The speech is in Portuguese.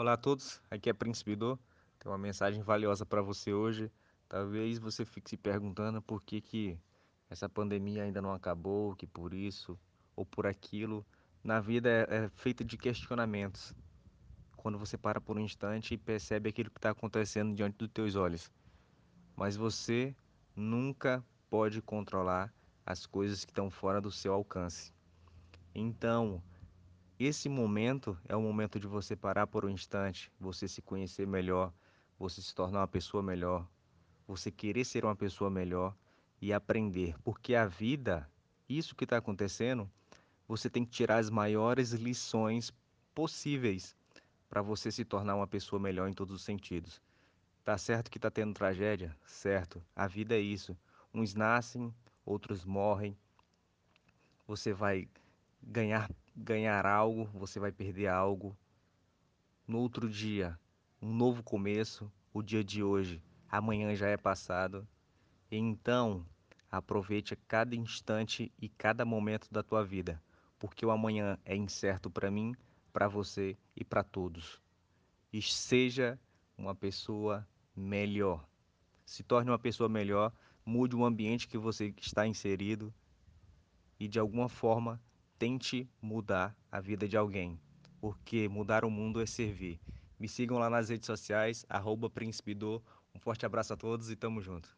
Olá a todos, aqui é Príncipe Dô. Tem uma mensagem valiosa para você hoje. Talvez você fique se perguntando por que, que essa pandemia ainda não acabou, que por isso ou por aquilo. Na vida é, é feita de questionamentos. Quando você para por um instante e percebe aquilo que está acontecendo diante dos teus olhos. Mas você nunca pode controlar as coisas que estão fora do seu alcance. Então, esse momento é o momento de você parar por um instante, você se conhecer melhor, você se tornar uma pessoa melhor, você querer ser uma pessoa melhor e aprender, porque a vida, isso que está acontecendo, você tem que tirar as maiores lições possíveis para você se tornar uma pessoa melhor em todos os sentidos. Tá certo que está tendo tragédia? Certo. A vida é isso. Uns nascem, outros morrem. Você vai ganhar ganhar algo, você vai perder algo. No outro dia, um novo começo, o dia de hoje, amanhã já é passado. Então, aproveite cada instante e cada momento da tua vida, porque o amanhã é incerto para mim, para você e para todos. E seja uma pessoa melhor. Se torne uma pessoa melhor, mude o ambiente que você está inserido e de alguma forma tente mudar a vida de alguém, porque mudar o mundo é servir. Me sigam lá nas redes sociais, arroba Príncipe Um forte abraço a todos e tamo junto.